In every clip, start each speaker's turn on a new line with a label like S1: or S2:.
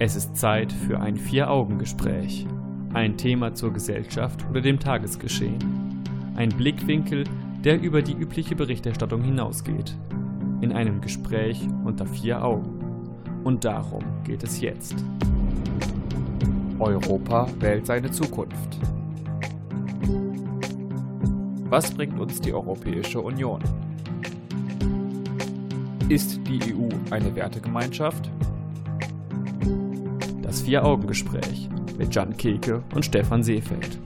S1: Es ist Zeit für ein Vier-Augen-Gespräch. Ein Thema zur Gesellschaft oder dem Tagesgeschehen. Ein Blickwinkel, der über die übliche Berichterstattung hinausgeht. In einem Gespräch unter vier Augen. Und darum geht es jetzt. Europa wählt seine Zukunft. Was bringt uns die Europäische Union? Ist die EU eine Wertegemeinschaft? Vier-Augen-Gespräch mit Jan Keke und Stefan Seefeld.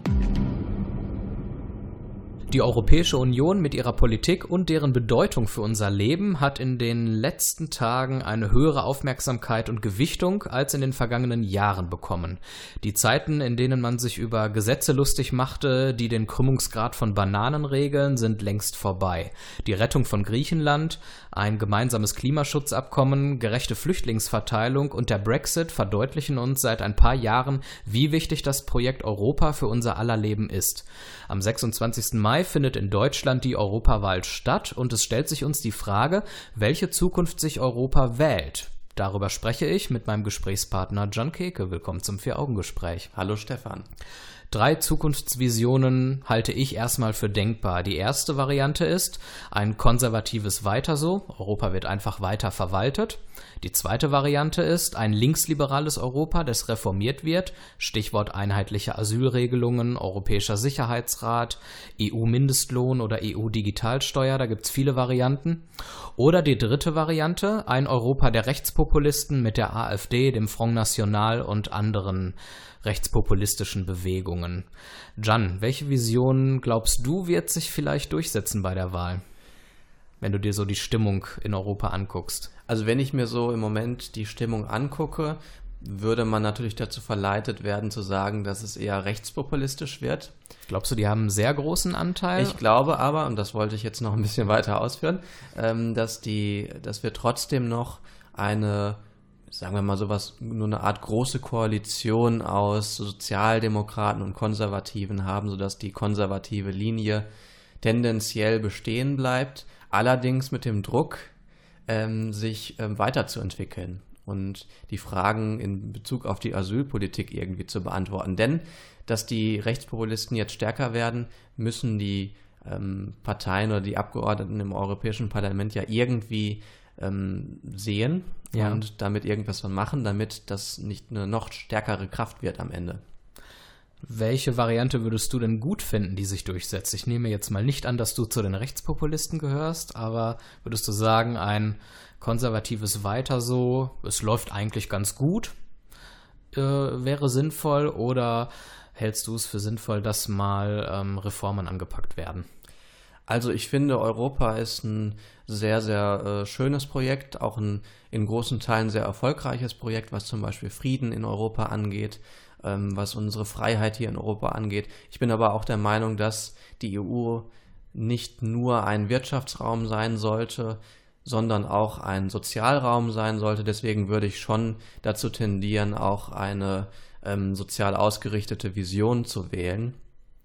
S2: Die Europäische Union mit ihrer Politik und deren Bedeutung für unser Leben hat in den letzten Tagen eine höhere Aufmerksamkeit und Gewichtung als in den vergangenen Jahren bekommen. Die Zeiten, in denen man sich über Gesetze lustig machte, die den Krümmungsgrad von Bananen regeln, sind längst vorbei. Die Rettung von Griechenland, ein gemeinsames Klimaschutzabkommen, gerechte Flüchtlingsverteilung und der Brexit verdeutlichen uns seit ein paar Jahren, wie wichtig das Projekt Europa für unser aller Leben ist. Am 26. Mai findet in Deutschland die Europawahl statt und es stellt sich uns die Frage, welche Zukunft sich Europa wählt. Darüber spreche ich mit meinem Gesprächspartner John Keke. Willkommen zum Vier-Augen-Gespräch.
S3: Hallo Stefan.
S2: Drei Zukunftsvisionen halte ich erstmal für denkbar. Die erste Variante ist ein konservatives Weiter so. Europa wird einfach weiter verwaltet. Die zweite Variante ist ein linksliberales Europa, das reformiert wird. Stichwort einheitliche Asylregelungen, Europäischer Sicherheitsrat, EU-Mindestlohn oder EU-Digitalsteuer. Da gibt's viele Varianten. Oder die dritte Variante, ein Europa der Rechtspopulisten mit der AfD, dem Front National und anderen rechtspopulistischen Bewegungen. Jan, welche Vision glaubst du wird sich vielleicht durchsetzen bei der Wahl? Wenn du dir so die Stimmung in Europa anguckst.
S3: Also wenn ich mir so im Moment die Stimmung angucke, würde man natürlich dazu verleitet werden zu sagen, dass es eher rechtspopulistisch wird.
S2: Glaubst du, die haben einen sehr großen Anteil?
S3: Ich glaube aber, und das wollte ich jetzt noch ein bisschen weiter ausführen, ähm, dass die, dass wir trotzdem noch eine sagen wir mal sowas, nur eine Art große Koalition aus Sozialdemokraten und Konservativen haben, sodass die konservative Linie tendenziell bestehen bleibt, allerdings mit dem Druck, ähm, sich ähm, weiterzuentwickeln und die Fragen in Bezug auf die Asylpolitik irgendwie zu beantworten. Denn, dass die Rechtspopulisten jetzt stärker werden, müssen die ähm, Parteien oder die Abgeordneten im Europäischen Parlament ja irgendwie ähm, sehen ja. und damit irgendwas von machen, damit das nicht eine noch stärkere Kraft wird am Ende.
S2: Welche Variante würdest du denn gut finden, die sich durchsetzt? Ich nehme jetzt mal nicht an, dass du zu den Rechtspopulisten gehörst, aber würdest du sagen, ein konservatives Weiter so, es läuft eigentlich ganz gut, äh, wäre sinnvoll oder hältst du es für sinnvoll, dass mal ähm, Reformen angepackt werden?
S3: Also ich finde, Europa ist ein sehr, sehr äh, schönes Projekt, auch ein in großen Teilen sehr erfolgreiches Projekt, was zum Beispiel Frieden in Europa angeht, ähm, was unsere Freiheit hier in Europa angeht. Ich bin aber auch der Meinung, dass die EU nicht nur ein Wirtschaftsraum sein sollte, sondern auch ein Sozialraum sein sollte. Deswegen würde ich schon dazu tendieren, auch eine ähm, sozial ausgerichtete Vision zu wählen.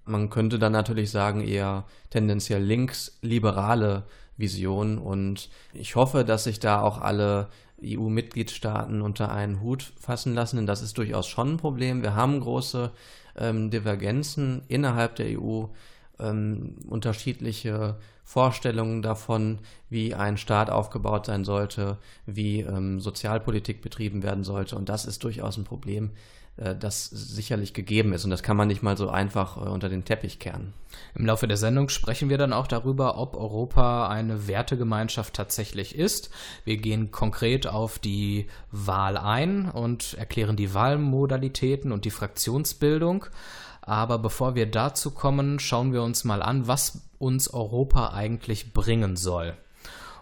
S3: Man könnte dann natürlich sagen, eher tendenziell links-liberale Vision und ich hoffe, dass sich da auch alle EU-Mitgliedstaaten unter einen Hut fassen lassen, denn das ist durchaus schon ein Problem. Wir haben große ähm, Divergenzen innerhalb der EU, ähm, unterschiedliche Vorstellungen davon, wie ein Staat aufgebaut sein sollte, wie ähm, Sozialpolitik betrieben werden sollte. Und das ist durchaus ein Problem, das sicherlich gegeben ist. Und das kann man nicht mal so einfach äh, unter den Teppich kehren.
S2: Im Laufe der Sendung sprechen wir dann auch darüber, ob Europa eine Wertegemeinschaft tatsächlich ist. Wir gehen konkret auf die Wahl ein und erklären die Wahlmodalitäten und die Fraktionsbildung. Aber bevor wir dazu kommen, schauen wir uns mal an, was uns Europa eigentlich bringen soll.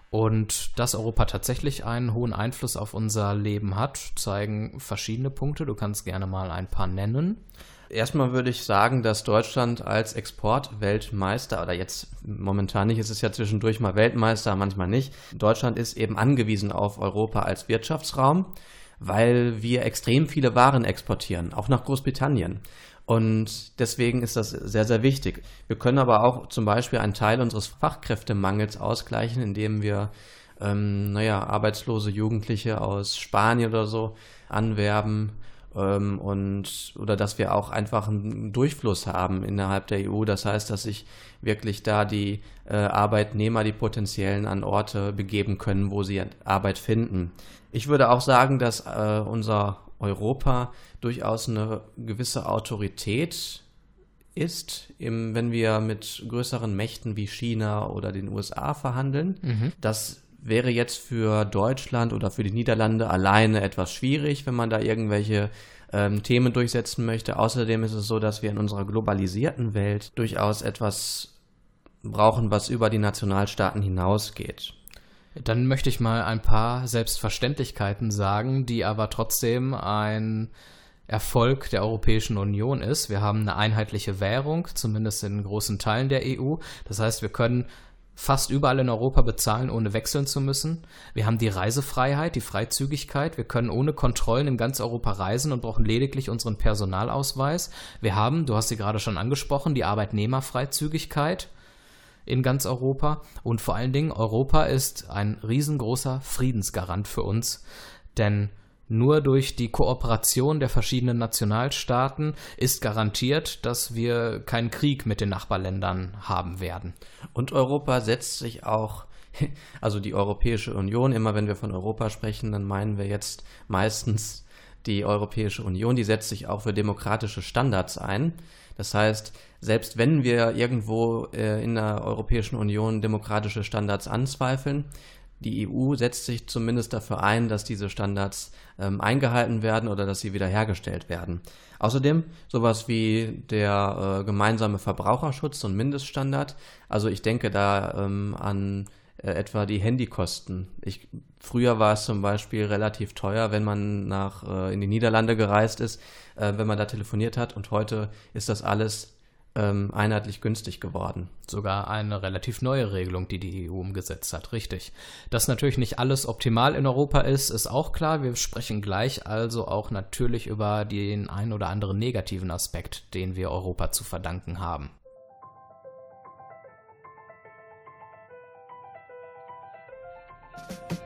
S2: Und dass Europa tatsächlich einen hohen Einfluss auf unser Leben hat, zeigen verschiedene Punkte. Du kannst gerne mal ein paar nennen.
S3: Erstmal würde ich sagen, dass Deutschland als Exportweltmeister, oder jetzt momentan nicht, ist es ja zwischendurch mal Weltmeister, manchmal nicht. Deutschland ist eben angewiesen auf Europa als Wirtschaftsraum, weil wir extrem viele Waren exportieren, auch nach Großbritannien. Und deswegen ist das sehr, sehr wichtig. Wir können aber auch zum Beispiel einen Teil unseres Fachkräftemangels ausgleichen, indem wir ähm, naja, arbeitslose Jugendliche aus Spanien oder so anwerben ähm, und oder dass wir auch einfach einen Durchfluss haben innerhalb der EU. Das heißt, dass sich wirklich da die äh, Arbeitnehmer, die potenziellen an Orte begeben können, wo sie Arbeit finden. Ich würde auch sagen, dass äh, unser Europa durchaus eine gewisse Autorität ist, im, wenn wir mit größeren Mächten wie China oder den USA verhandeln. Mhm. Das wäre jetzt für Deutschland oder für die Niederlande alleine etwas schwierig, wenn man da irgendwelche ähm, Themen durchsetzen möchte. Außerdem ist es so, dass wir in unserer globalisierten Welt durchaus etwas brauchen, was über die Nationalstaaten hinausgeht.
S2: Dann möchte ich mal ein paar Selbstverständlichkeiten sagen, die aber trotzdem ein Erfolg der Europäischen Union ist. Wir haben eine einheitliche Währung, zumindest in großen Teilen der EU. Das heißt, wir können fast überall in Europa bezahlen, ohne wechseln zu müssen. Wir haben die Reisefreiheit, die Freizügigkeit. Wir können ohne Kontrollen in ganz Europa reisen und brauchen lediglich unseren Personalausweis. Wir haben, du hast sie gerade schon angesprochen, die Arbeitnehmerfreizügigkeit in ganz Europa. Und vor allen Dingen, Europa ist ein riesengroßer Friedensgarant für uns. Denn nur durch die Kooperation der verschiedenen Nationalstaaten ist garantiert, dass wir keinen Krieg mit den Nachbarländern haben werden.
S3: Und Europa setzt sich auch, also die Europäische Union, immer wenn wir von Europa sprechen, dann meinen wir jetzt meistens die Europäische Union, die setzt sich auch für demokratische Standards ein. Das heißt, selbst wenn wir irgendwo äh, in der Europäischen Union demokratische Standards anzweifeln, die EU setzt sich zumindest dafür ein, dass diese Standards ähm, eingehalten werden oder dass sie wiederhergestellt werden. Außerdem sowas wie der äh, gemeinsame Verbraucherschutz und Mindeststandard. Also ich denke da ähm, an äh, etwa die Handykosten. Ich, früher war es zum Beispiel relativ teuer, wenn man nach äh, in die Niederlande gereist ist, äh, wenn man da telefoniert hat. Und heute ist das alles ähm, einheitlich günstig geworden.
S2: Sogar eine relativ neue Regelung, die die EU umgesetzt hat, richtig. Dass natürlich nicht alles optimal in Europa ist, ist auch klar. Wir sprechen gleich also auch natürlich über den ein oder anderen negativen Aspekt, den wir Europa zu verdanken haben.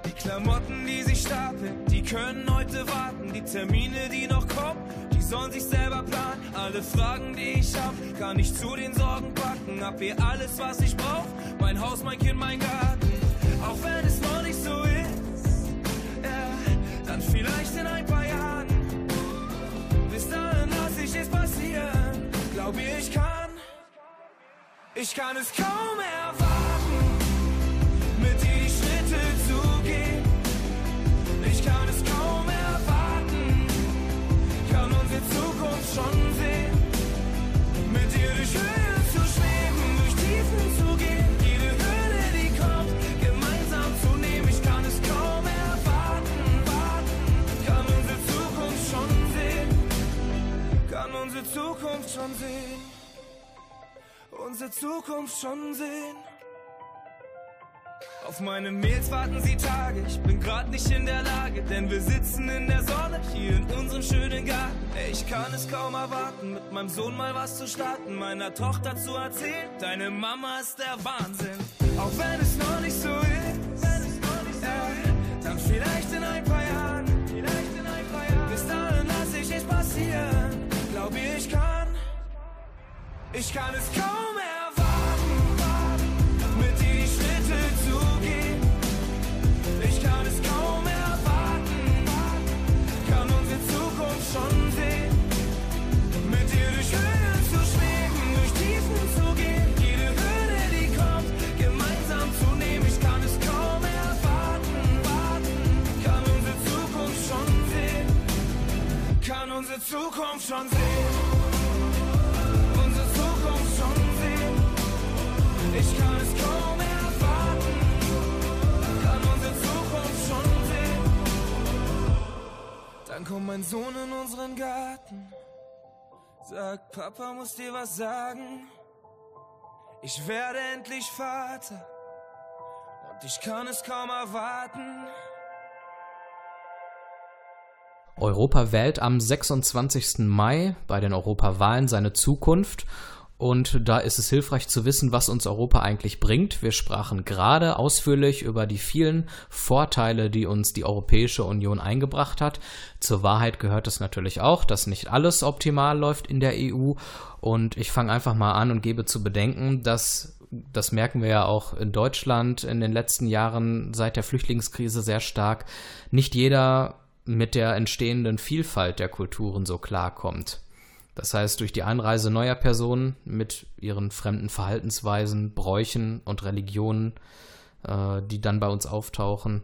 S4: Die Klamotten, die sich stapeln, die können heute warten. Die Termine, die noch kommen, sollen sich selber planen. Alle Fragen, die ich hab, kann ich zu den Sorgen packen. Hab hier alles, was ich brauch. Mein Haus, mein Kind, mein Garten. Auch wenn es noch nicht so ist, ja, dann vielleicht in ein paar Jahren. Bis dahin lass ich es passieren. Glaub ich, ich kann. Ich kann es kaum erwarten, Zukunft schon sehen. Unsere Zukunft schon sehen. Auf meine Mails warten sie Tage, ich bin grad nicht in der Lage, denn wir sitzen in der Sonne hier in unserem schönen Garten. Ich kann es kaum erwarten, mit meinem Sohn mal was zu starten, meiner Tochter zu erzählen, deine Mama ist der Wahnsinn. Auch wenn es noch nicht so ist, äh, dann vielleicht in ein paar ich kann es kaum erwarten, mit dir die Schritte zu gehen. Ich kann es kaum erwarten, kann unsere Zukunft schon sehen. Mit dir durch Höhen zu schweben, durch Tiefen zu gehen. Jede Hürde, die kommt, gemeinsam zu nehmen. Ich kann es kaum erwarten, kann unsere Zukunft schon sehen. Kann unsere Zukunft schon sehen. Dann kommt mein Sohn in unseren Garten, sagt, Papa muss dir was sagen. Ich werde endlich Vater und ich kann es kaum erwarten.
S2: Europa wählt am 26. Mai bei den Europawahlen seine Zukunft Und da ist es hilfreich zu wissen, was uns Europa eigentlich bringt. Wir sprachen gerade ausführlich über die vielen Vorteile, die uns die Europäische Union eingebracht hat. Zur Wahrheit gehört es natürlich auch, dass nicht alles optimal läuft in der EU. Und ich fange einfach mal an und gebe zu bedenken, dass das merken wir ja auch in Deutschland in den letzten Jahren seit der Flüchtlingskrise sehr stark, nicht jeder mit der entstehenden Vielfalt der Kulturen so klarkommt. Das heißt, durch die Einreise neuer Personen mit ihren fremden Verhaltensweisen, Bräuchen und Religionen, äh, die dann bei uns auftauchen,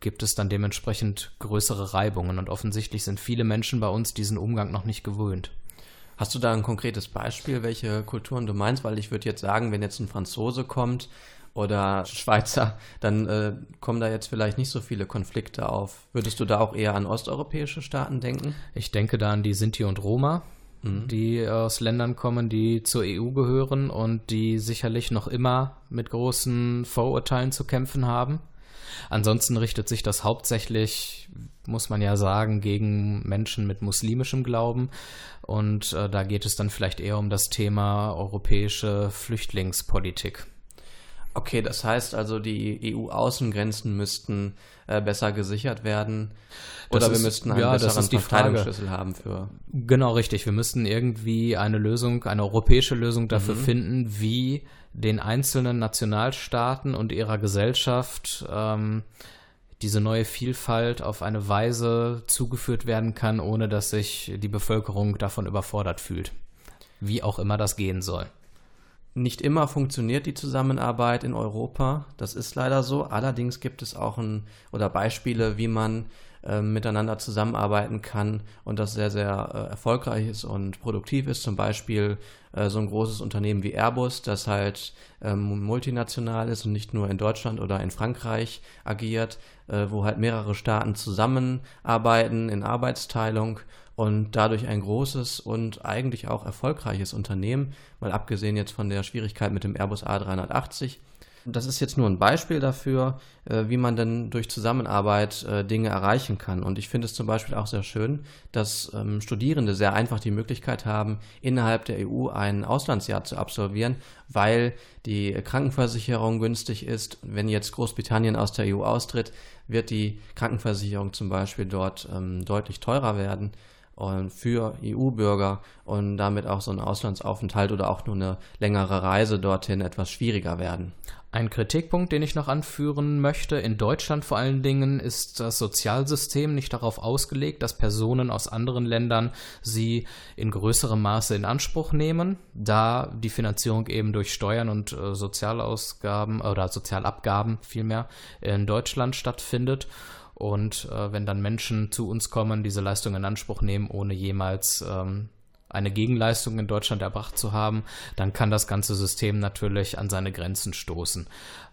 S2: gibt es dann dementsprechend größere Reibungen. Und offensichtlich sind viele Menschen bei uns diesen Umgang noch nicht gewöhnt.
S3: Hast du da ein konkretes Beispiel, welche Kulturen du meinst? Weil ich würde jetzt sagen, wenn jetzt ein Franzose kommt oder Schweizer, dann äh, kommen da jetzt vielleicht nicht so viele Konflikte auf. Würdest du da auch eher an osteuropäische Staaten denken?
S2: Ich denke da an die Sinti und Roma, Mhm. die aus Ländern kommen, die zur EU gehören und die sicherlich noch immer mit großen Vorurteilen zu kämpfen haben. Ansonsten richtet sich das hauptsächlich, muss man ja sagen, gegen Menschen mit muslimischem Glauben. Und äh, da geht es dann vielleicht eher um das Thema europäische Flüchtlingspolitik.
S3: Okay, das heißt also, die EU-Außengrenzen müssten äh, besser gesichert werden. Oder
S2: das
S3: wir
S2: ist,
S3: müssten einen
S2: ja,
S3: besseren Verteilungsschlüssel haben für.
S2: Genau, richtig. Wir müssten irgendwie eine Lösung, eine europäische Lösung dafür
S3: Mhm.
S2: finden, wie den einzelnen Nationalstaaten und ihrer Gesellschaft ähm, diese neue Vielfalt auf eine Weise zugeführt werden kann, ohne dass sich die Bevölkerung davon überfordert fühlt. Wie auch immer das gehen soll.
S3: Nicht immer funktioniert die Zusammenarbeit in Europa. Das ist leider so. Allerdings gibt es auch ein, oder Beispiele, wie man ähm, miteinander zusammenarbeiten kann und das sehr, sehr äh, erfolgreich ist und produktiv ist. Zum Beispiel äh, so ein großes Unternehmen wie Airbus, das halt ähm, multinational ist und nicht nur in Deutschland oder in Frankreich agiert, äh, wo halt mehrere Staaten zusammenarbeiten in Arbeitsteilung und dadurch ein großes und eigentlich auch erfolgreiches Unternehmen, mal abgesehen jetzt von der Schwierigkeit mit dem Airbus A380. Das ist jetzt nur ein Beispiel dafür, äh, wie man denn durch Zusammenarbeit äh, Dinge erreichen kann. Und ich finde es zum Beispiel auch sehr schön, dass ähm, Studierende sehr einfach die Möglichkeit haben, innerhalb der EU ein Auslandsjahr zu absolvieren, weil die Krankenversicherung günstig ist. Wenn jetzt Großbritannien aus der EU austritt, wird die Krankenversicherung zum Beispiel dort ähm, deutlich teurer werden und für EU-Bürger und damit auch so ein Auslandsaufenthalt oder auch nur eine längere Reise dorthin etwas schwieriger werden.
S2: Ein Kritikpunkt, den ich noch anführen möchte, in Deutschland vor allen Dingen ist das Sozialsystem nicht darauf ausgelegt, dass Personen aus anderen Ländern sie in größerem Maße in Anspruch nehmen, da die Finanzierung eben durch Steuern und äh, Sozialausgaben oder Sozialabgaben vielmehr in Deutschland stattfindet. Und äh, wenn dann Menschen zu uns kommen, diese Leistung in Anspruch nehmen, ohne jemals ähm, eine Gegenleistung in Deutschland erbracht zu haben, dann kann das ganze System natürlich an seine Grenzen stoßen.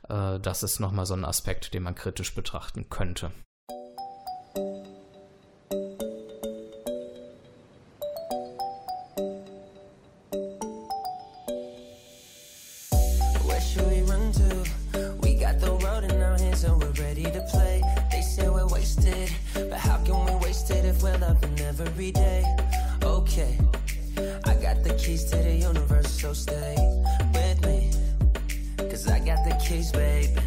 S2: Äh, das ist nochmal so ein Aspekt, den man kritisch betrachten könnte.
S5: Every day? Okay, I got the keys to the universe, so stay with me. Cause I got the keys, baby.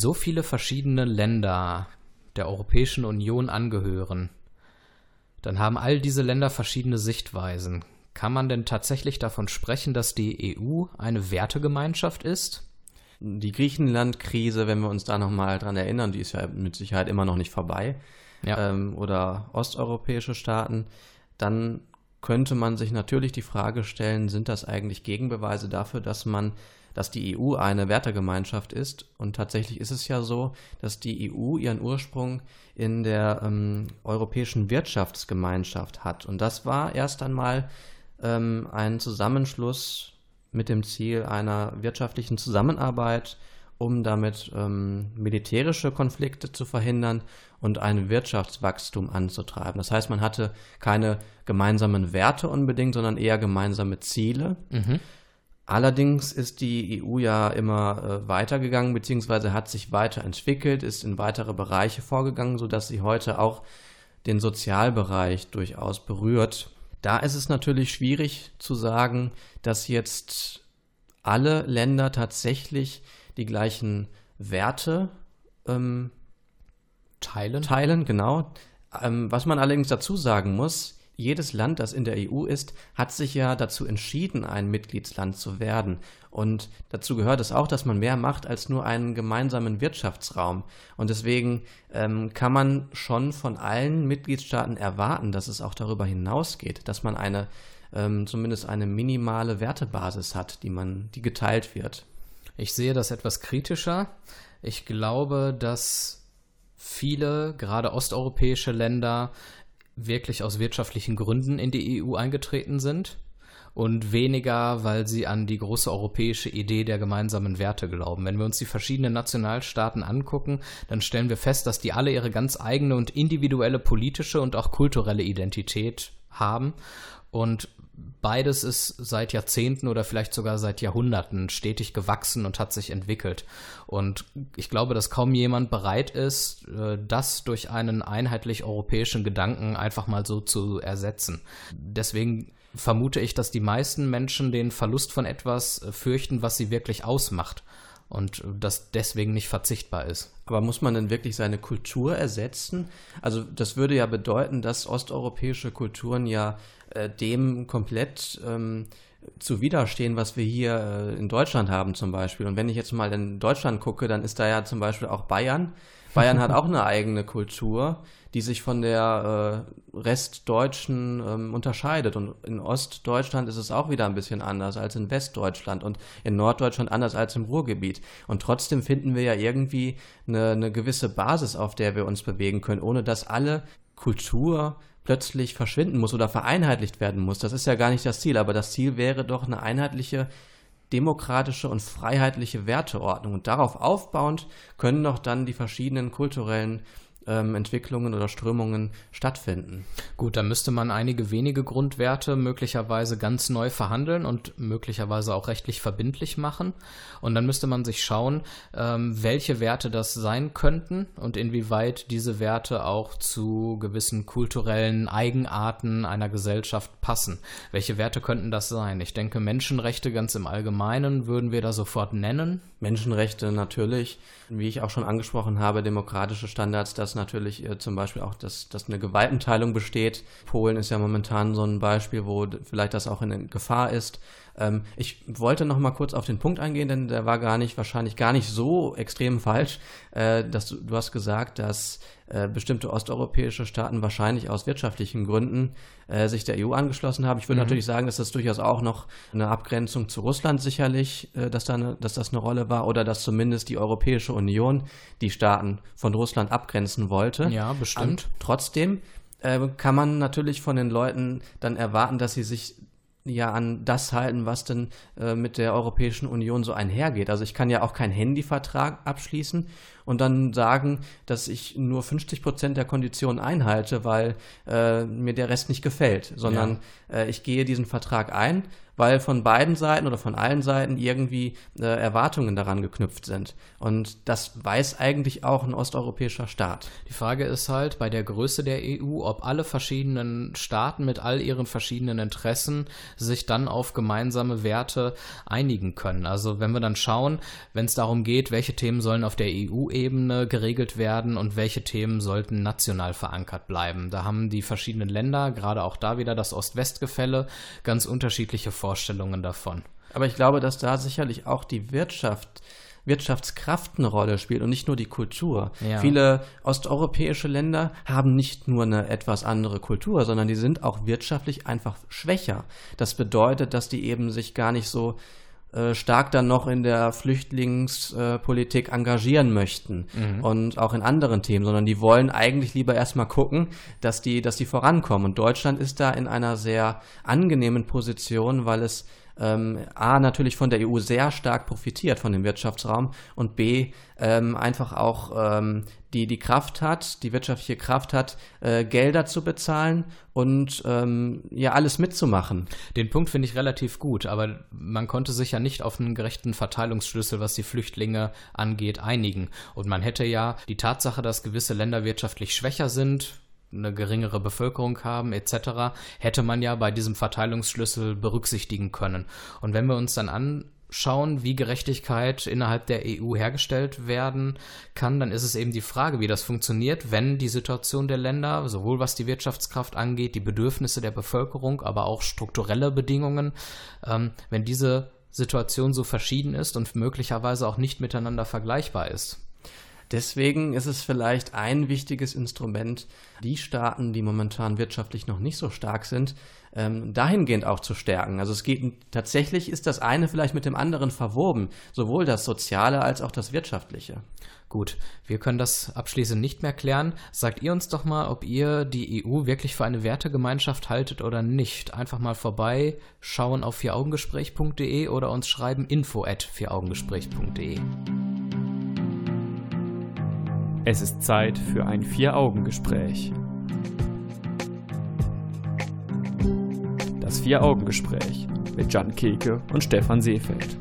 S2: So viele verschiedene Länder der Europäischen Union angehören, dann haben all diese Länder verschiedene Sichtweisen. Kann man denn tatsächlich davon sprechen, dass die EU eine Wertegemeinschaft ist?
S3: Die Griechenland-Krise, wenn wir uns da nochmal dran erinnern, die ist ja mit Sicherheit immer noch nicht vorbei,
S2: Ja.
S3: ähm, oder osteuropäische Staaten, dann könnte man sich natürlich die Frage stellen, sind das eigentlich Gegenbeweise dafür, dass man, dass die EU eine Wertegemeinschaft ist? Und tatsächlich ist es ja so, dass die EU ihren Ursprung in der ähm, Europäischen Wirtschaftsgemeinschaft hat. Und das war erst einmal ähm, ein Zusammenschluss mit dem Ziel einer wirtschaftlichen Zusammenarbeit, um damit ähm, militärische Konflikte zu verhindern und ein Wirtschaftswachstum anzutreiben. Das heißt, man hatte keine gemeinsamen Werte unbedingt, sondern eher gemeinsame Ziele. Allerdings ist die EU ja immer äh, weitergegangen, beziehungsweise hat sich weiterentwickelt, ist in weitere Bereiche vorgegangen, sodass sie heute auch den Sozialbereich durchaus berührt. Da ist es natürlich schwierig zu sagen, dass jetzt alle Länder tatsächlich die gleichen Werte ähm,
S2: Teilen?
S3: teilen, genau. Ähm, was man allerdings dazu sagen muss, jedes Land, das in der EU ist, hat sich ja dazu entschieden, ein Mitgliedsland zu werden. Und dazu gehört es auch, dass man mehr macht als nur einen gemeinsamen Wirtschaftsraum. Und deswegen ähm, kann man schon von allen Mitgliedstaaten erwarten, dass es auch darüber hinausgeht, dass man eine ähm, zumindest eine minimale Wertebasis hat, die man, die geteilt wird.
S2: Ich sehe das etwas kritischer. Ich glaube, dass viele, gerade osteuropäische Länder, wirklich aus wirtschaftlichen Gründen in die EU eingetreten sind und weniger, weil sie an die große europäische Idee der gemeinsamen Werte glauben. Wenn wir uns die verschiedenen Nationalstaaten angucken, dann stellen wir fest, dass die alle ihre ganz eigene und individuelle politische und auch kulturelle Identität haben und beides ist seit Jahrzehnten oder vielleicht sogar seit Jahrhunderten stetig gewachsen und hat sich entwickelt. Und ich glaube, dass kaum jemand bereit ist, äh, das durch einen einheitlich europäischen Gedanken einfach mal so zu ersetzen. Deswegen vermute ich, dass die meisten Menschen den Verlust von etwas äh, fürchten, was sie wirklich ausmacht und äh, das deswegen nicht verzichtbar ist.
S3: Aber muss man denn wirklich seine Kultur ersetzen? Also das würde ja bedeuten, dass osteuropäische Kulturen ja äh, dem komplett ähm, zu widerstehen, was wir hier äh, in Deutschland haben zum Beispiel. Und wenn ich jetzt mal in Deutschland gucke, dann ist da ja zum Beispiel auch Bayern. Bayern hat auch eine eigene Kultur, die sich von der äh, Restdeutschen ähm, unterscheidet. Und in Ostdeutschland ist es auch wieder ein bisschen anders als in Westdeutschland und in Norddeutschland anders als im Ruhrgebiet. Und trotzdem finden wir ja irgendwie eine, eine gewisse Basis, auf der wir uns bewegen können, ohne dass alle Kultur plötzlich verschwinden muss oder vereinheitlicht werden muss. Das ist ja gar nicht das Ziel, aber das Ziel wäre doch eine einheitliche demokratische und freiheitliche Werteordnung. Und darauf aufbauend können doch dann die verschiedenen kulturellen ähm, Entwicklungen oder Strömungen stattfinden.
S2: Gut, da müsste man einige wenige Grundwerte möglicherweise ganz neu verhandeln und möglicherweise auch rechtlich verbindlich machen. Und dann müsste man sich schauen, ähm, welche Werte das sein könnten und inwieweit diese Werte auch zu gewissen kulturellen Eigenarten einer Gesellschaft passen. Welche Werte könnten das sein? Ich denke, Menschenrechte ganz im Allgemeinen würden wir da sofort nennen.
S3: Menschenrechte natürlich, wie ich auch schon angesprochen habe, demokratische Standards, dass natürlich äh, zum Beispiel auch, dass, dass eine Gewaltenteilung besteht. Polen ist ja momentan so ein Beispiel, wo vielleicht das auch in Gefahr ist. Ähm, ich wollte noch mal kurz auf den Punkt eingehen, denn der war gar nicht, wahrscheinlich gar nicht so extrem falsch. Äh, dass du, du hast gesagt, dass äh, bestimmte osteuropäische Staaten wahrscheinlich aus wirtschaftlichen Gründen äh, sich der EU angeschlossen haben. Ich würde mhm. natürlich sagen, dass das durchaus auch noch eine Abgrenzung zu Russland sicherlich, äh, dass, da eine, dass das eine Rolle war oder dass zumindest die Europäische Union die Staaten von Russland abgrenzen wollte.
S2: Ja, bestimmt.
S3: Und trotzdem äh, kann man natürlich von den Leuten dann erwarten, dass sie sich ja an das halten, was denn äh, mit der Europäischen Union so einhergeht. Also ich kann ja auch keinen Handyvertrag abschließen und dann sagen, dass ich nur 50 Prozent der Konditionen einhalte, weil äh, mir der Rest nicht gefällt, sondern ja. äh, ich gehe diesen Vertrag ein, weil von beiden Seiten oder von allen Seiten irgendwie äh, Erwartungen daran geknüpft sind. Und das weiß eigentlich auch ein osteuropäischer Staat.
S2: Die Frage ist halt bei der Größe der EU, ob alle verschiedenen Staaten mit all ihren verschiedenen Interessen sich dann auf gemeinsame Werte einigen können. Also wenn wir dann schauen, wenn es darum geht, welche Themen sollen auf der EU-Ebene geregelt werden und welche Themen sollten national verankert bleiben. Da haben die verschiedenen Länder, gerade auch da wieder das Ost-West-Gefälle, ganz unterschiedliche Vorstellungen. Davon.
S3: Aber ich glaube, dass da sicherlich auch die Wirtschaft Wirtschaftskraft eine Rolle spielt und nicht nur die Kultur. Ja. Viele osteuropäische Länder haben nicht nur eine etwas andere Kultur, sondern die sind auch wirtschaftlich einfach schwächer. Das bedeutet, dass die eben sich gar nicht so stark dann noch in der Flüchtlingspolitik äh, engagieren möchten mhm. und auch in anderen Themen, sondern die wollen eigentlich lieber erstmal gucken, dass die, dass die vorankommen. Und Deutschland ist da in einer sehr angenehmen Position, weil es ähm, A natürlich von der EU sehr stark profitiert von dem Wirtschaftsraum und B ähm, einfach auch ähm, die die Kraft hat, die wirtschaftliche Kraft hat, äh, Gelder zu bezahlen und ähm, ja alles mitzumachen.
S2: Den Punkt finde ich relativ gut, aber man konnte sich ja nicht auf einen gerechten Verteilungsschlüssel, was die Flüchtlinge angeht, einigen. Und man hätte ja die Tatsache, dass gewisse Länder wirtschaftlich schwächer sind, eine geringere Bevölkerung haben etc., hätte man ja bei diesem Verteilungsschlüssel berücksichtigen können. Und wenn wir uns dann anschauen, wie Gerechtigkeit innerhalb der EU hergestellt werden kann, dann ist es eben die Frage, wie das funktioniert, wenn die Situation der Länder, sowohl was die Wirtschaftskraft angeht, die Bedürfnisse der Bevölkerung, aber auch strukturelle Bedingungen, ähm, wenn diese Situation so verschieden ist und möglicherweise auch nicht miteinander vergleichbar ist.
S3: Deswegen ist es vielleicht ein wichtiges Instrument, die Staaten, die momentan wirtschaftlich noch nicht so stark sind, ähm, dahingehend auch zu stärken. Also es geht tatsächlich ist das eine vielleicht mit dem anderen verwoben, sowohl das Soziale als auch das Wirtschaftliche.
S2: Gut, wir können das abschließend nicht mehr klären. Sagt ihr uns doch mal, ob ihr die EU wirklich für eine Wertegemeinschaft haltet oder nicht. Einfach mal vorbei, schauen auf vieraugengespräch.de oder uns schreiben info at vieraugengespräch.de.
S1: Es ist Zeit für ein Vier-Augen-Gespräch. Das Vier-Augen-Gespräch mit Jan Keke und Stefan Seefeld.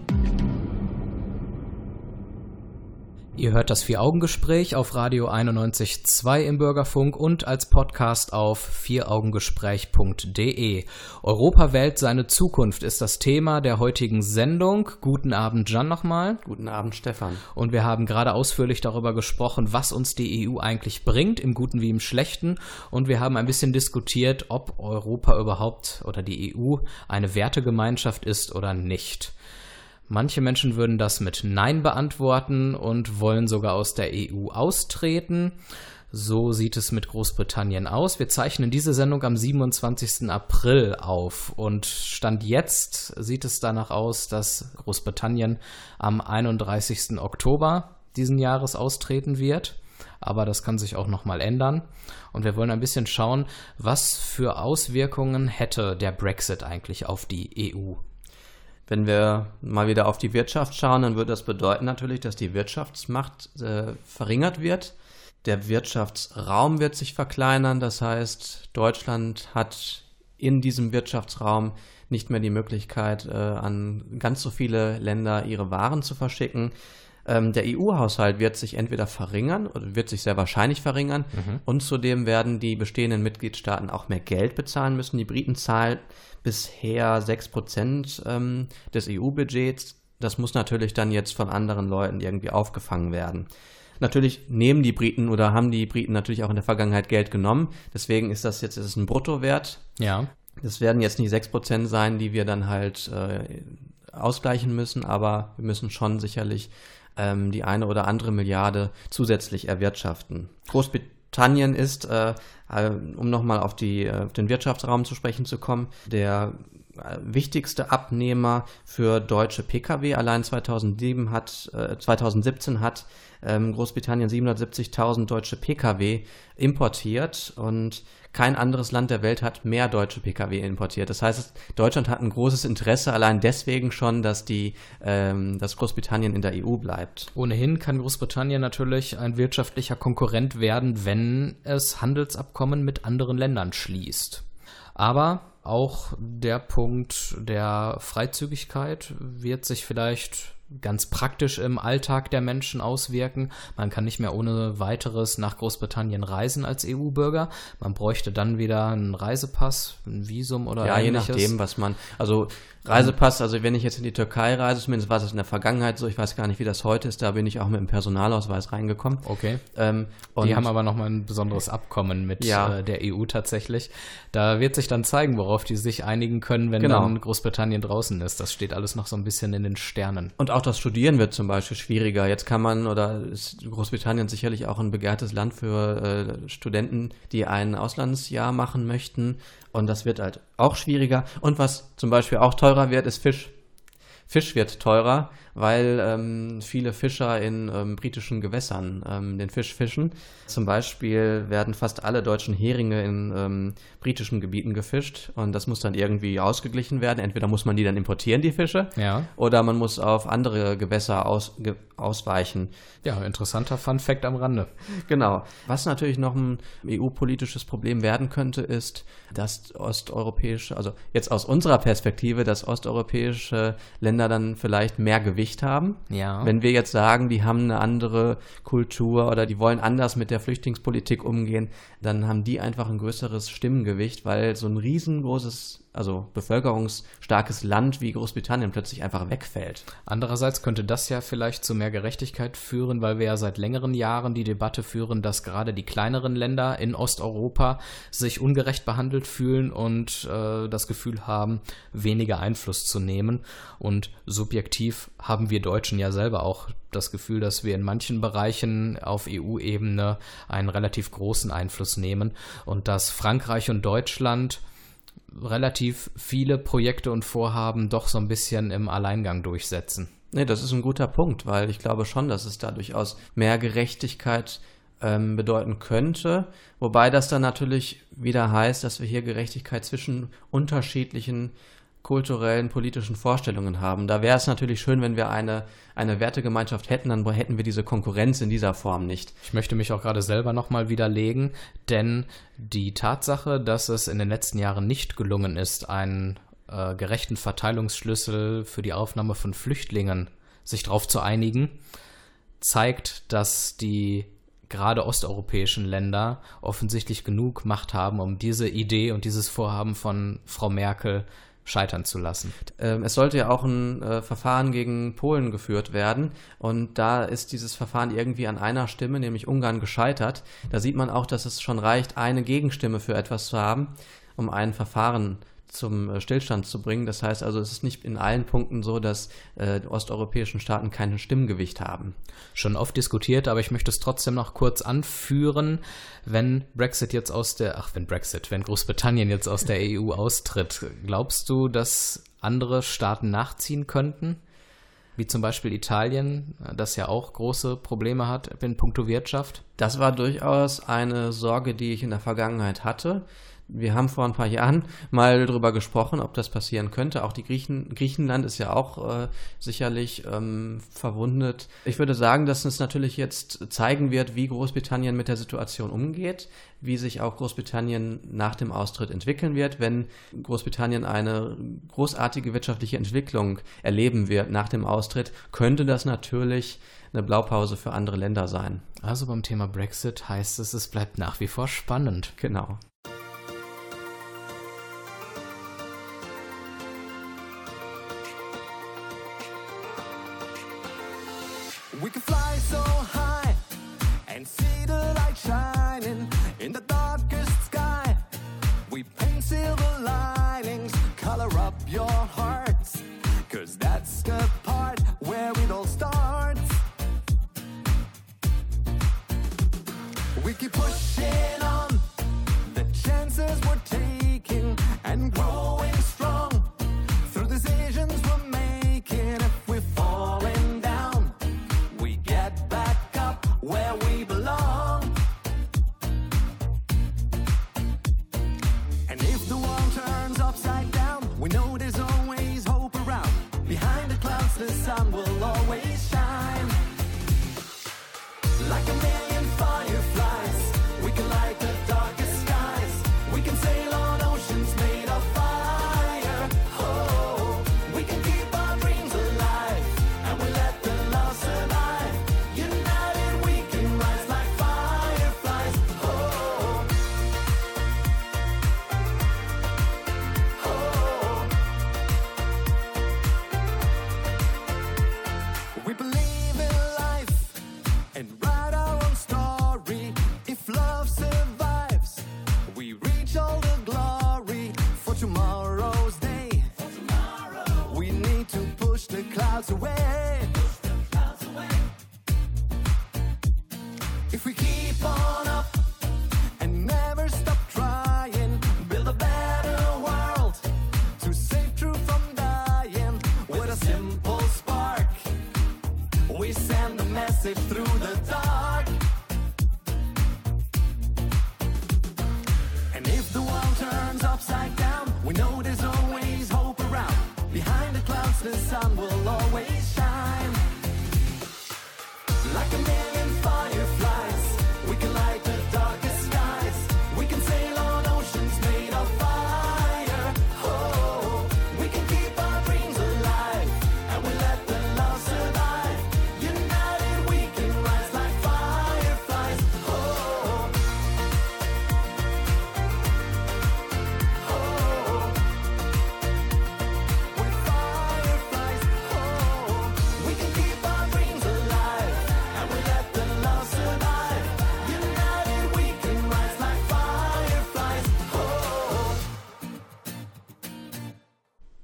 S2: Ihr hört das Vier-Augen-Gespräch auf Radio 91.2 im Bürgerfunk und als Podcast auf vieraugengespräch.de. Europa wählt seine Zukunft ist das Thema der heutigen Sendung. Guten Abend, Jan, nochmal.
S3: Guten Abend, Stefan.
S2: Und wir haben gerade ausführlich darüber gesprochen, was uns die EU eigentlich bringt, im Guten wie im Schlechten. Und wir haben ein bisschen diskutiert, ob Europa überhaupt oder die EU eine Wertegemeinschaft ist oder nicht. Manche Menschen würden das mit Nein beantworten und wollen sogar aus der EU austreten. So sieht es mit Großbritannien aus. Wir zeichnen diese Sendung am 27. April auf und Stand jetzt sieht es danach aus, dass Großbritannien am 31. Oktober diesen Jahres austreten wird. Aber das kann sich auch nochmal ändern. Und wir wollen ein bisschen schauen, was für Auswirkungen hätte der Brexit eigentlich auf die EU.
S3: Wenn wir mal wieder auf die Wirtschaft schauen, dann würde das bedeuten natürlich, dass die Wirtschaftsmacht äh, verringert wird. Der Wirtschaftsraum wird sich verkleinern, das heißt, Deutschland hat in diesem Wirtschaftsraum nicht mehr die Möglichkeit, äh, an ganz so viele Länder ihre Waren zu verschicken. Ähm, der EU-Haushalt wird sich entweder verringern oder wird sich sehr wahrscheinlich verringern mhm. und zudem werden die bestehenden Mitgliedstaaten auch mehr Geld bezahlen müssen. Die Briten zahlen bisher 6% ähm, des EU-Budgets. Das muss natürlich dann jetzt von anderen Leuten irgendwie aufgefangen werden. Natürlich nehmen die Briten oder haben die Briten natürlich auch in der Vergangenheit Geld genommen. Deswegen ist das jetzt ist ein Bruttowert.
S2: Ja.
S3: Das werden jetzt nicht 6% sein, die wir dann halt äh, ausgleichen müssen, aber wir müssen schon sicherlich ähm, die eine oder andere Milliarde zusätzlich erwirtschaften. Großbritannien ist, äh, äh um nochmal auf, die, auf den Wirtschaftsraum zu sprechen zu kommen, der äh, wichtigste Abnehmer für deutsche Pkw. Allein 2007 hat, äh, 2017 hat ähm, Großbritannien 770.000 deutsche Pkw importiert und kein anderes Land der Welt hat mehr deutsche Pkw importiert. Das heißt, Deutschland hat ein großes Interesse allein deswegen schon, dass die, ähm, dass Großbritannien in der EU bleibt.
S2: Ohnehin kann Großbritannien natürlich ein wirtschaftlicher Konkurrent werden, wenn es Handelsabkommen mit anderen Ländern schließt. Aber auch der Punkt der Freizügigkeit wird sich vielleicht ganz praktisch im Alltag der Menschen auswirken. Man kann nicht mehr ohne weiteres nach Großbritannien reisen als EU-Bürger. Man bräuchte dann wieder einen Reisepass, ein Visum oder
S3: ja,
S2: ähnliches.
S3: je nachdem, was man. Also Reisepass, also wenn ich jetzt in die Türkei reise, zumindest war das in der Vergangenheit so, ich weiß gar nicht, wie das heute ist, da bin ich auch mit dem Personalausweis reingekommen.
S2: Okay. Ähm, die haben aber nochmal ein besonderes Abkommen mit ja. äh, der EU tatsächlich. Da wird sich dann zeigen, worauf die sich einigen können, wenn genau. dann Großbritannien draußen ist. Das steht alles noch so ein bisschen in den Sternen.
S3: Und auch das Studieren wird zum Beispiel schwieriger. Jetzt kann man, oder ist Großbritannien sicherlich auch ein begehrtes Land für äh, Studenten, die ein Auslandsjahr machen möchten. Und das wird halt auch schwieriger. Und was zum Beispiel auch teurer wird, ist Fisch. Fisch wird teurer, weil ähm, viele Fischer in ähm, britischen Gewässern ähm, den Fisch fischen. Zum Beispiel werden fast alle deutschen Heringe in ähm, britischen Gebieten gefischt und das muss dann irgendwie ausgeglichen werden. Entweder muss man die dann importieren, die Fische,
S2: ja.
S3: oder man muss auf andere Gewässer aus, ge, ausweichen.
S2: Ja, interessanter Fun Fact am Rande.
S3: Genau. Was natürlich noch ein EU-politisches Problem werden könnte, ist, dass osteuropäische, also jetzt aus unserer Perspektive, dass osteuropäische Länder dann vielleicht mehr Gewicht haben.
S2: Ja.
S3: Wenn wir jetzt sagen, die haben eine andere Kultur oder die wollen anders mit der der Flüchtlingspolitik umgehen, dann haben die einfach ein größeres Stimmengewicht, weil so ein riesengroßes also bevölkerungsstarkes Land wie Großbritannien plötzlich einfach wegfällt.
S2: Andererseits könnte das ja vielleicht zu mehr Gerechtigkeit führen, weil wir ja seit längeren Jahren die Debatte führen, dass gerade die kleineren Länder in Osteuropa sich ungerecht behandelt fühlen und äh, das Gefühl haben, weniger Einfluss zu nehmen. Und subjektiv haben wir Deutschen ja selber auch das Gefühl, dass wir in manchen Bereichen auf EU-Ebene einen relativ großen Einfluss nehmen und dass Frankreich und Deutschland relativ viele Projekte und Vorhaben doch so ein bisschen im Alleingang durchsetzen.
S3: Nee, das ist ein guter Punkt, weil ich glaube schon, dass es da durchaus mehr Gerechtigkeit ähm, bedeuten könnte. Wobei das dann natürlich wieder heißt, dass wir hier Gerechtigkeit zwischen unterschiedlichen kulturellen, politischen Vorstellungen haben. Da wäre es natürlich schön, wenn wir eine, eine Wertegemeinschaft hätten, dann hätten wir diese Konkurrenz in dieser Form nicht.
S2: Ich möchte mich auch gerade selber nochmal widerlegen, denn die Tatsache, dass es in den letzten Jahren nicht gelungen ist, einen äh, gerechten Verteilungsschlüssel für die Aufnahme von Flüchtlingen sich darauf zu einigen, zeigt, dass die gerade osteuropäischen Länder offensichtlich genug Macht haben, um diese Idee und dieses Vorhaben von Frau Merkel scheitern zu lassen.
S3: Ähm, es sollte ja auch ein äh, Verfahren gegen Polen geführt werden und da ist dieses Verfahren irgendwie an einer Stimme, nämlich Ungarn, gescheitert. Da sieht man auch, dass es schon reicht, eine Gegenstimme für etwas zu haben, um ein Verfahren zum äh, Stillstand zu bringen. Das heißt also, es ist nicht in allen Punkten so, dass äh, die osteuropäischen Staaten kein Stimmgewicht haben.
S2: Schon oft diskutiert, aber ich möchte es trotzdem noch kurz anführen. Wenn Brexit jetzt aus der, ach, wenn Brexit, wenn Großbritannien jetzt aus der EU austritt, glaubst du, dass andere Staaten nachziehen könnten? Wie zum Beispiel Italien, das ja auch große Probleme hat in puncto Wirtschaft?
S3: Das war durchaus eine Sorge, die ich in der Vergangenheit hatte wir haben vor ein paar Jahren mal darüber gesprochen, ob das passieren könnte. Auch die Griechen, Griechenland ist ja auch äh, sicherlich ähm, verwundet. Ich würde sagen, dass es natürlich jetzt zeigen wird, wie Großbritannien mit der Situation umgeht, wie sich auch Großbritannien nach dem Austritt entwickeln wird. Wenn Großbritannien eine großartige wirtschaftliche Entwicklung erleben wird nach dem Austritt, könnte das natürlich eine Blaupause für andere Länder sein.
S2: Also beim Thema Brexit heißt es, es bleibt nach wie vor spannend.
S3: Genau.
S6: your heart.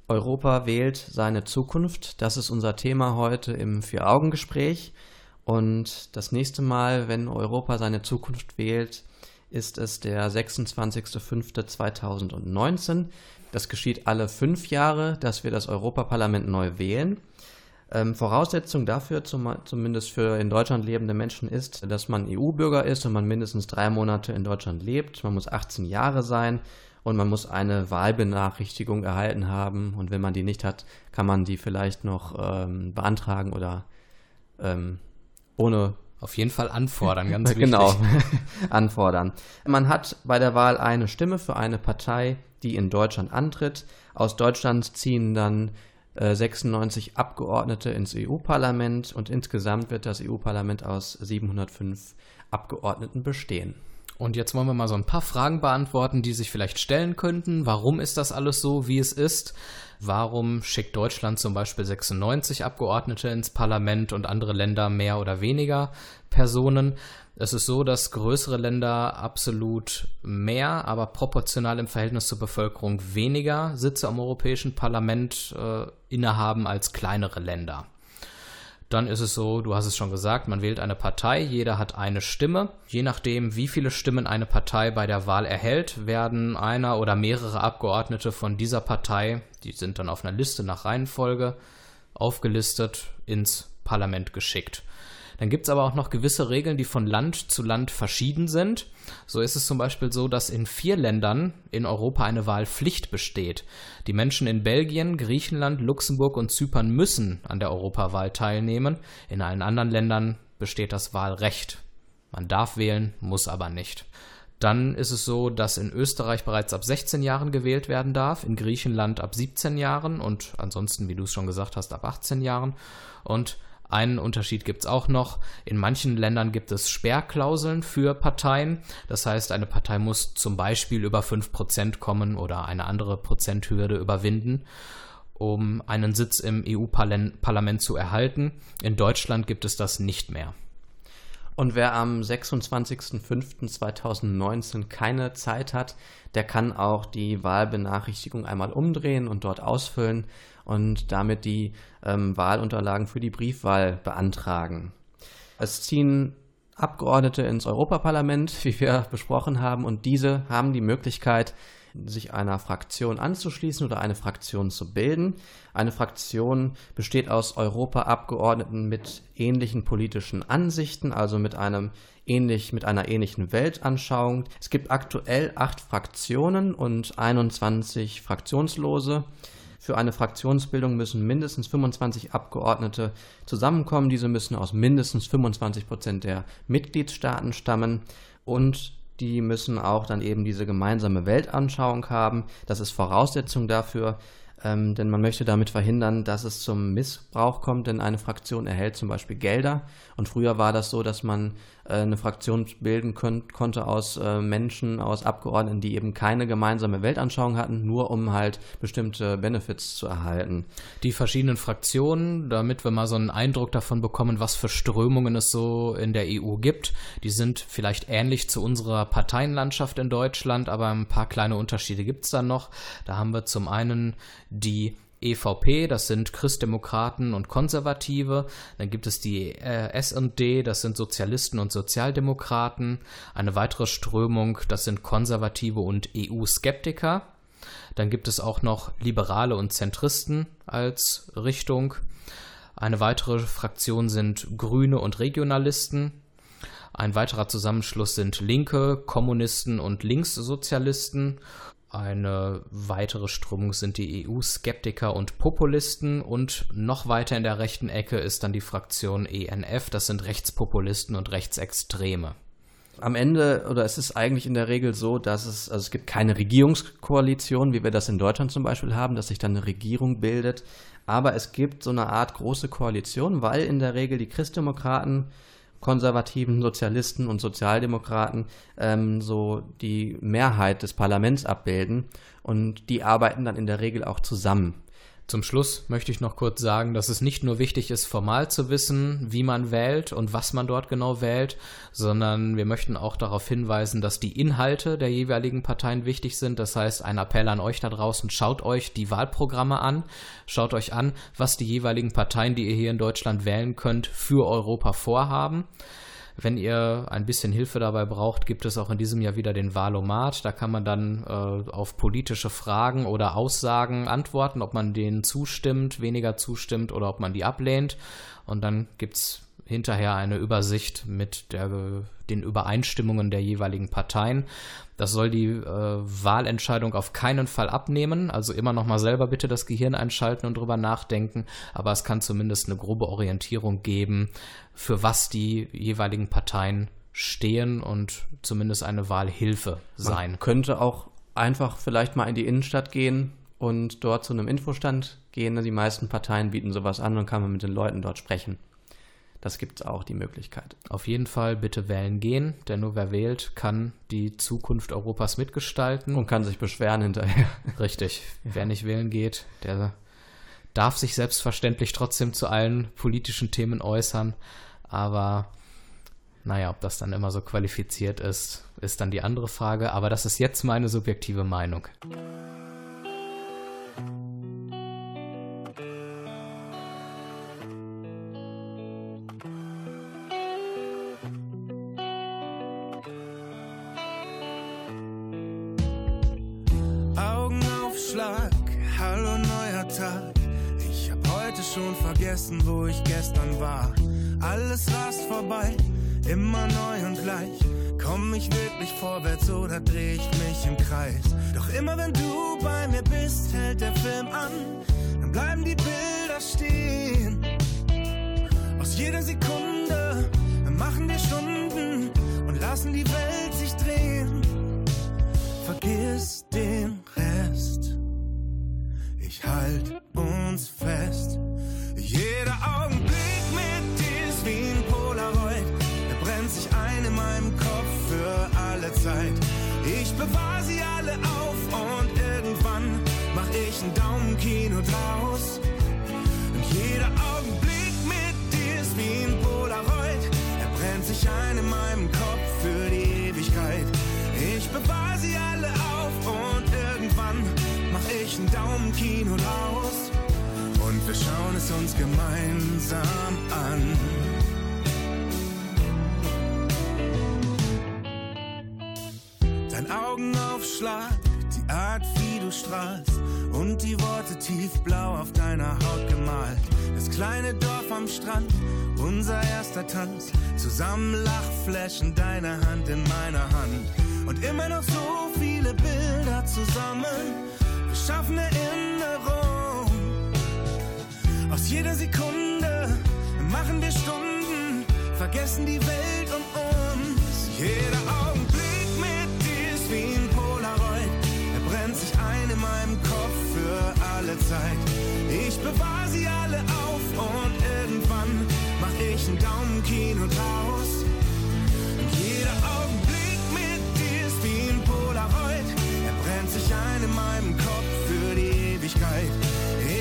S3: Europa wählt seine Zukunft. Das ist unser Thema heute im Vier-Augen-Gespräch. Und das nächste Mal, wenn Europa seine Zukunft wählt, ist es der 26.05.2019. Das geschieht alle fünf Jahre, dass wir das Europaparlament neu wählen. Ähm, Voraussetzung dafür, zum, zumindest für in Deutschland lebende Menschen, ist, dass man EU-Bürger ist und man mindestens drei Monate in Deutschland lebt. Man muss 18 Jahre sein und man muss eine Wahlbenachrichtigung erhalten haben. Und wenn man die nicht hat, kann man die vielleicht noch ähm, beantragen oder ähm, ohne
S2: Auf jeden Fall anfordern, ganz wichtig.
S3: genau anfordern. Man hat bei der Wahl eine Stimme für eine Partei, die in Deutschland antritt. Aus Deutschland ziehen dann äh, 96 Abgeordnete ins EU-Parlament und insgesamt wird das EU-Parlament aus 705 Abgeordneten bestehen.
S2: Und jetzt wollen wir mal so ein paar Fragen beantworten, die sich vielleicht stellen könnten. Warum ist das alles so, wie es ist? Warum schickt Deutschland zum Beispiel 96 Abgeordnete ins Parlament und andere Länder mehr oder weniger Personen? Es ist so, dass größere Länder absolut mehr, aber proportional im Verhältnis zur Bevölkerung weniger Sitze am Europäischen Parlament äh, innehaben als kleinere Länder. Dann ist es so, du hast es schon gesagt, man wählt eine Partei, jeder hat eine Stimme. Je nachdem, wie viele Stimmen eine Partei bei der Wahl erhält, werden einer oder mehrere Abgeordnete von dieser Partei, die sind dann auf einer Liste nach Reihenfolge, aufgelistet ins Parlament geschickt. Dann gibt es aber auch noch gewisse Regeln, die von Land zu Land verschieden sind. So ist es zum Beispiel so, dass in vier Ländern in Europa eine Wahlpflicht besteht. Die Menschen in Belgien, Griechenland, Luxemburg und Zypern müssen an der Europawahl teilnehmen. In allen anderen Ländern besteht das Wahlrecht. Man darf wählen, muss aber nicht. Dann ist es so, dass in Österreich bereits ab 16 Jahren gewählt werden darf, in Griechenland ab 17 Jahren und ansonsten, wie du es schon gesagt hast, ab 18 Jahren. Und einen Unterschied gibt es auch noch. In manchen Ländern gibt es Sperrklauseln für Parteien. Das heißt, eine Partei muss zum Beispiel über 5% kommen oder eine andere Prozenthürde überwinden, um einen Sitz im EU-Parlament zu erhalten. In Deutschland gibt es das nicht mehr.
S3: Und wer am 26.05.2019 keine Zeit hat, der kann auch die Wahlbenachrichtigung einmal umdrehen und dort ausfüllen und damit die ähm, Wahlunterlagen für die Briefwahl beantragen. Es ziehen Abgeordnete ins Europaparlament, wie wir besprochen haben, und diese haben die Möglichkeit, sich einer Fraktion anzuschließen oder eine Fraktion zu bilden. Eine Fraktion besteht aus Europaabgeordneten mit ähnlichen politischen Ansichten, also mit einem ähnlich, mit einer ähnlichen Weltanschauung. Es gibt aktuell acht Fraktionen und 21 Fraktionslose. Für eine Fraktionsbildung müssen mindestens 25 Abgeordnete zusammenkommen. Diese müssen aus mindestens 25 Prozent der Mitgliedstaaten stammen und die müssen auch dann eben diese gemeinsame Weltanschauung haben. Das ist Voraussetzung dafür, ähm, denn man möchte damit verhindern, dass es zum Missbrauch kommt, denn eine Fraktion erhält zum Beispiel Gelder. Und früher war das so, dass man eine Fraktion bilden könnt, konnte aus äh, Menschen, aus Abgeordneten, die eben keine gemeinsame Weltanschauung hatten, nur um halt bestimmte Benefits zu erhalten.
S2: Die verschiedenen Fraktionen, damit wir mal so einen Eindruck davon bekommen, was für Strömungen es so in der EU gibt, die sind vielleicht ähnlich zu unserer Parteienlandschaft in Deutschland, aber ein paar kleine Unterschiede gibt es dann noch. Da haben wir zum einen die EVP, das sind Christdemokraten und Konservative. Dann gibt es die äh, SD, das sind Sozialisten und Sozialdemokraten. Eine weitere Strömung, das sind Konservative und EU-Skeptiker. Dann gibt es auch noch Liberale und Zentristen als Richtung. Eine weitere Fraktion sind Grüne und Regionalisten. Ein weiterer Zusammenschluss sind Linke, Kommunisten und Linkssozialisten. Eine weitere Strömung sind die EU-Skeptiker und Populisten und noch weiter in der rechten Ecke ist dann die Fraktion ENF, das sind Rechtspopulisten und Rechtsextreme.
S3: Am Ende, oder es ist eigentlich in der Regel so, dass es, also es gibt keine Regierungskoalition, wie wir das in Deutschland zum Beispiel haben, dass sich dann eine Regierung bildet, aber es gibt so eine Art große Koalition, weil in der Regel die Christdemokraten konservativen Sozialisten und Sozialdemokraten ähm, so die Mehrheit des Parlaments abbilden und die arbeiten dann in der Regel auch zusammen.
S2: Zum Schluss möchte ich noch kurz sagen, dass es nicht nur wichtig ist, formal zu wissen, wie man wählt und was man dort genau wählt, sondern wir möchten auch darauf hinweisen, dass die Inhalte der jeweiligen Parteien wichtig sind. Das heißt, ein Appell an euch da draußen, schaut euch die Wahlprogramme an, schaut euch an, was die jeweiligen Parteien, die ihr hier in Deutschland wählen könnt, für Europa vorhaben. Wenn ihr ein bisschen Hilfe dabei braucht, gibt es auch in diesem Jahr wieder den Wahlomat. Da kann man dann äh, auf politische Fragen oder Aussagen antworten, ob man denen zustimmt, weniger zustimmt oder ob man die ablehnt. Und dann gibt es hinterher eine Übersicht mit der, den Übereinstimmungen der jeweiligen Parteien. Das soll die äh, Wahlentscheidung auf keinen Fall abnehmen. Also immer noch mal selber bitte das Gehirn einschalten und drüber nachdenken. Aber es kann zumindest eine grobe Orientierung geben, für was die jeweiligen Parteien stehen und zumindest eine Wahlhilfe sein.
S3: Man könnte auch einfach vielleicht mal in die Innenstadt gehen und dort zu einem Infostand gehen. Die meisten Parteien bieten sowas an und kann man mit den Leuten dort sprechen. Das gibt es auch die Möglichkeit.
S2: Auf jeden Fall bitte wählen gehen, denn nur wer wählt, kann die Zukunft Europas mitgestalten.
S3: Und kann sich beschweren hinterher.
S2: Richtig. Ja. Wer nicht wählen geht, der darf sich selbstverständlich trotzdem zu allen politischen Themen äußern. Aber naja, ob das dann immer so qualifiziert ist, ist dann die andere Frage. Aber das ist jetzt meine subjektive Meinung.
S7: Vergessen, wo ich gestern war. Alles rast vorbei, immer neu und gleich. Komm ich wirklich vorwärts oder dreh ich mich im Kreis? Doch immer wenn du bei mir bist, hält der Film an. Dann bleiben die Bilder stehen. Aus jeder Sekunde machen wir Stunden und lassen die Welt sich drehen. Vergiss den Rest. Ich halt uns fest. Zeit. Ich bewahre sie alle auf und irgendwann mach ich ein Daumenkino draus. Und jeder Augenblick mit dir ist wie ein Polaroid. Er brennt sich ein in meinem Kopf für die Ewigkeit. Ich bewahre sie alle auf und irgendwann mach ich ein Daumenkino draus. Und wir schauen es uns gemeinsam an. Augenaufschlag, die Art, wie du strahlst und die Worte tiefblau auf deiner Haut gemalt. Das kleine Dorf am Strand, unser erster Tanz, zusammen Lachflächen, deine Hand in meiner Hand. Und immer noch so viele Bilder zusammen, wir schaffen Erinnerung. Aus jeder Sekunde machen wir Stunden, vergessen die Welt um uns. Jeder Augenblick alle Zeit. Ich bewahre sie alle auf und irgendwann mach ich ein Daumenkino draus. Und jeder Augenblick mit dir ist wie ein Polaroid. Er brennt sich ein in meinem Kopf für die Ewigkeit.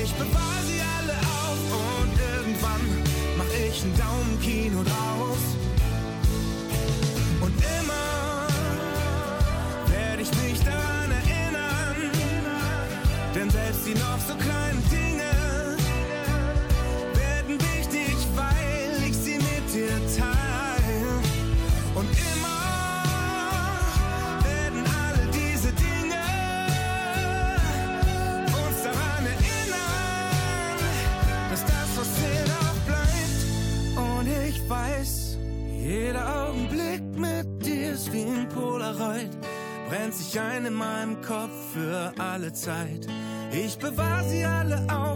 S7: Ich bewahre sie alle auf und irgendwann mach ich ein Daumenkino draus. Zeit. Ich bewahre sie alle auf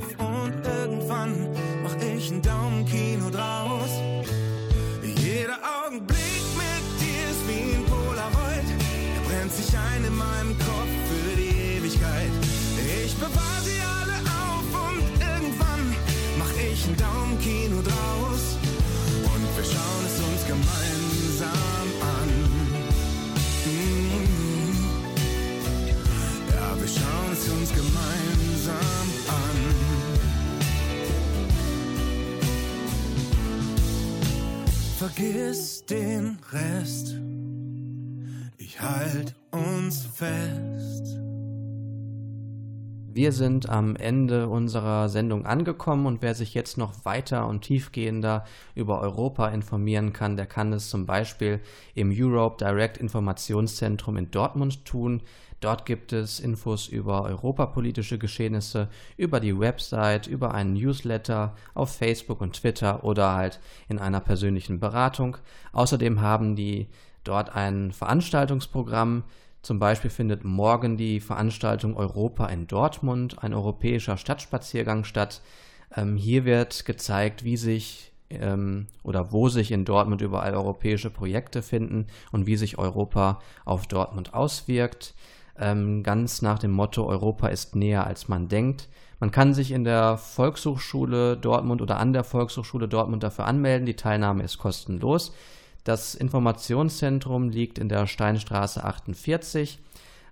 S3: Wir sind am Ende unserer Sendung angekommen und wer sich jetzt noch weiter und tiefgehender über Europa informieren kann, der kann es zum Beispiel im Europe Direct Informationszentrum in Dortmund tun. Dort gibt es Infos über europapolitische Geschehnisse, über die Website, über einen Newsletter auf Facebook und Twitter oder halt in einer persönlichen Beratung. Außerdem haben die dort ein Veranstaltungsprogramm, zum Beispiel findet morgen die Veranstaltung Europa in Dortmund, ein europäischer Stadtspaziergang statt. Ähm, hier wird gezeigt, wie sich ähm, oder wo sich in Dortmund überall europäische Projekte finden und wie sich Europa auf Dortmund auswirkt. Ähm, ganz nach dem Motto Europa ist näher als man denkt. Man kann sich in der Volkshochschule Dortmund oder an der Volkshochschule Dortmund dafür anmelden. Die Teilnahme ist kostenlos. Das Informationszentrum liegt in der Steinstraße 48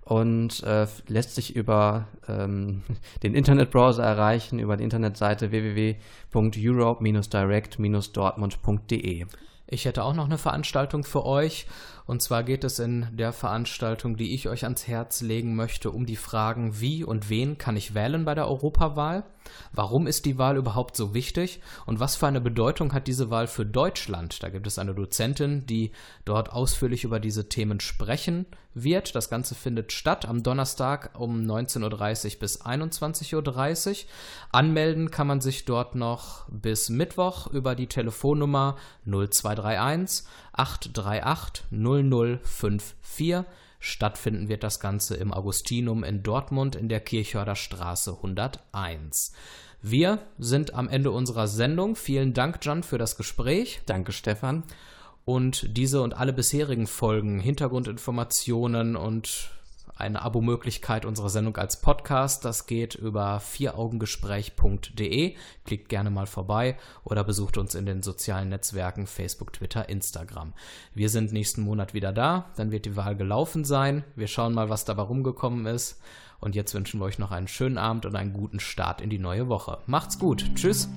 S3: und äh, lässt sich über ähm, den Internetbrowser erreichen, über die Internetseite www.europe-direct-dortmund.de.
S2: Ich hätte auch noch eine Veranstaltung für euch. Und zwar geht es in der Veranstaltung, die ich euch ans Herz legen möchte, um die Fragen, wie und wen kann ich wählen bei der Europawahl? Warum ist die Wahl überhaupt so wichtig? Und was für eine Bedeutung hat diese Wahl für Deutschland? Da gibt es eine Dozentin, die dort ausführlich über diese Themen sprechen wird. Das Ganze findet statt am Donnerstag um 19.30 Uhr bis 21.30 Uhr. Anmelden kann man sich dort noch bis Mittwoch über die Telefonnummer 0231 838 0054. Stattfinden wird das Ganze im Augustinum in Dortmund in der Kirchhörder Straße 101. Wir sind am Ende unserer Sendung. Vielen Dank, Jan, für das Gespräch.
S3: Danke, Stefan.
S2: Und diese und alle bisherigen Folgen, Hintergrundinformationen und eine Abo-Möglichkeit unserer Sendung als Podcast. Das geht über vieraugengespräch.de. Klickt gerne mal vorbei oder besucht uns in den sozialen Netzwerken Facebook, Twitter, Instagram. Wir sind nächsten Monat wieder da. Dann wird die Wahl gelaufen sein. Wir schauen mal, was dabei rumgekommen ist. Und jetzt wünschen wir euch noch einen schönen Abend und einen guten Start in die neue Woche. Macht's gut. Tschüss.